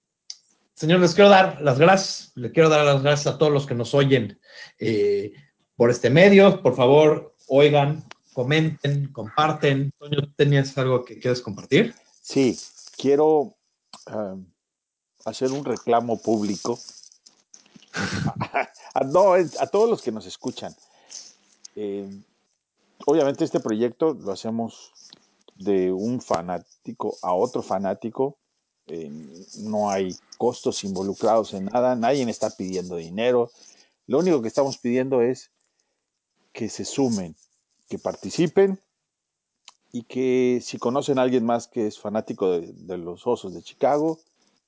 señor, les quiero dar las gracias. Le quiero dar las gracias a todos los que nos oyen eh, por este medio. Por favor, oigan, comenten, comparten. Toño, ¿tú ¿tenías algo que quieres compartir? Sí, quiero ah, hacer un reclamo público a, no, a todos los que nos escuchan. Eh, obviamente este proyecto lo hacemos de un fanático a otro fanático. Eh, no hay costos involucrados en nada, nadie está pidiendo dinero. Lo único que estamos pidiendo es que se sumen, que participen y que si conocen a alguien más que es fanático de, de los Osos de Chicago,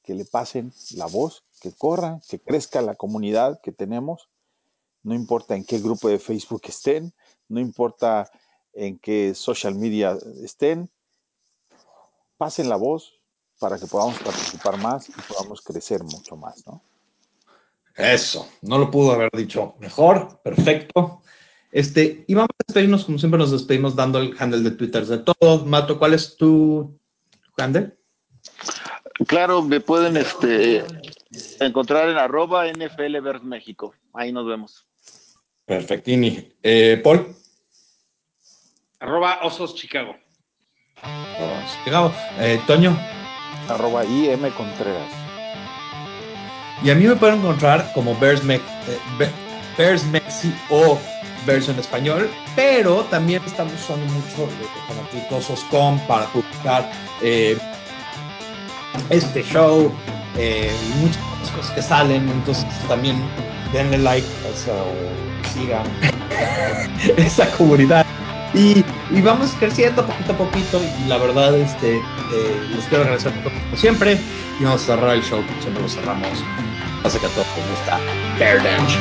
que le pasen la voz, que corra, que crezca la comunidad que tenemos. No importa en qué grupo de Facebook estén, no importa en qué social media estén, pasen la voz para que podamos participar más y podamos crecer mucho más, ¿no? Eso, no lo pudo haber dicho mejor, perfecto. Este, y vamos a despedirnos, como siempre nos despedimos dando el handle de Twitter de todos. Mato, ¿cuál es tu handle? Claro, me pueden este, encontrar en arroba NFL Vers México. Ahí nos vemos. Perfectini. Eh, Paul. Arroba Osos Chicago. Eh, Toño. Arroba IM Contreras. Y a mí me pueden encontrar como Bears, Mex, eh, Mexi o Bears en español, pero también estamos usando mucho Fanaticosos.com para publicar eh, este show eh, y muchas cosas que salen. Entonces también denle like o, o sigan esa comunidad. Y, vamos creciendo poquito a poquito y la verdad este, eh, les quiero agradecer como siempre y vamos a cerrar el show siempre lo cerramos. Hace que a todos les gusta Bear Bears.